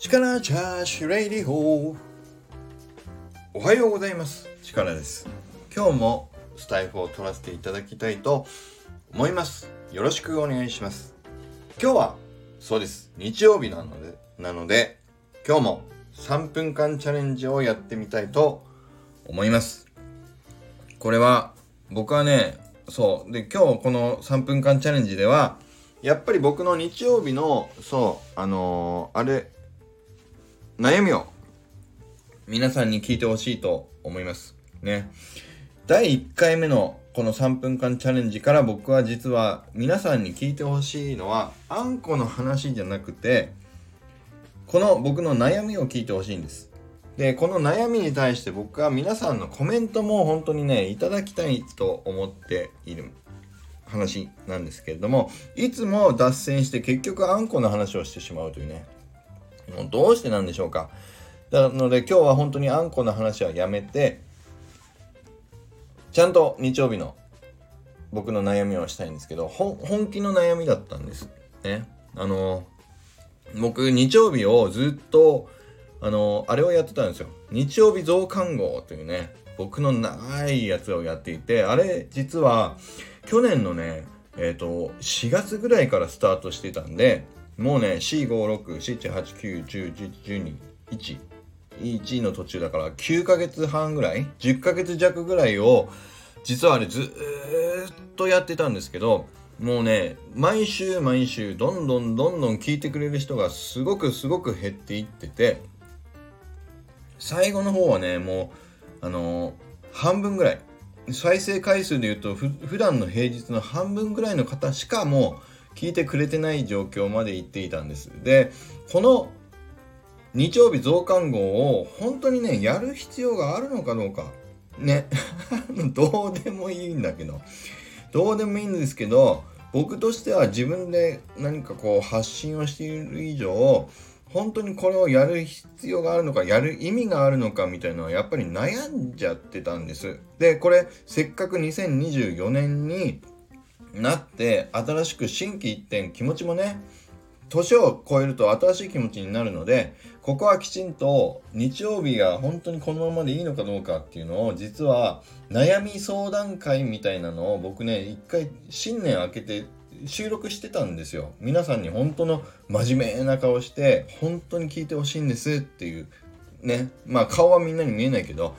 力チャージレイディホー。おはようございます。力です。今日もスタイフを取らせていただきたいと思います。よろしくお願いします。今日はそうです。日曜日なのでなので今日も3分間チャレンジをやってみたいと思います。これは僕はねそう。で今日この3分間チャレンジではやっぱり僕の日曜日のそうあのー、あれ悩みを。皆さんに聞いてほしいと思います。ね。第1回目のこの3分間チャレンジから僕は実は皆さんに聞いてほしいのはあんこの話じゃなくてこの僕の悩みを聞いてほしいんです。でこの悩みに対して僕は皆さんのコメントも本当にねいただきたいと思っている話なんですけれどもいつも脱線して結局あんこの話をしてしまうというねもうどうしてなんでしょうか。なので今日は本当にあんこの話はやめてちゃんと日曜日の僕の悩みをしたいんですけど本気の悩みだったんです。ね。あの僕日曜日をずっとあのあれをやってたんですよ。日曜日増刊号というね僕の長いやつをやっていてあれ実は去年のね、えっ、ー、と、4月ぐらいからスタートしてたんで、もうね、4、5、6、7、8、9、10、11、12、1、1の途中だから9ヶ月半ぐらい ?10 ヶ月弱ぐらいを、実はあれずっとやってたんですけど、もうね、毎週毎週、どんどんどんどん聞いてくれる人がすごくすごく減っていってて、最後の方はね、もう、あのー、半分ぐらい、再生回数で言うとふ普段の平日の半分ぐらいの方しかもう聞いてくれてない状況まで行っていたんです。で、この日曜日増刊号を本当にね、やる必要があるのかどうか。ね。どうでもいいんだけど。どうでもいいんですけど、僕としては自分で何かこう発信をしている以上、本当にこれをやる必要があるのか、やる意味があるのかみたいなのはやっぱり悩んじゃってたんです。で、これせっかく2024年になって新しく心機一転気持ちもね、年を超えると新しい気持ちになるので、ここはきちんと日曜日が本当にこのままでいいのかどうかっていうのを実は悩み相談会みたいなのを僕ね、一回新年明けて収録してたんですよ。皆さんに本当の真面目な顔して、本当に聞いてほしいんですっていう、ね。まあ顔はみんなに見えないけど、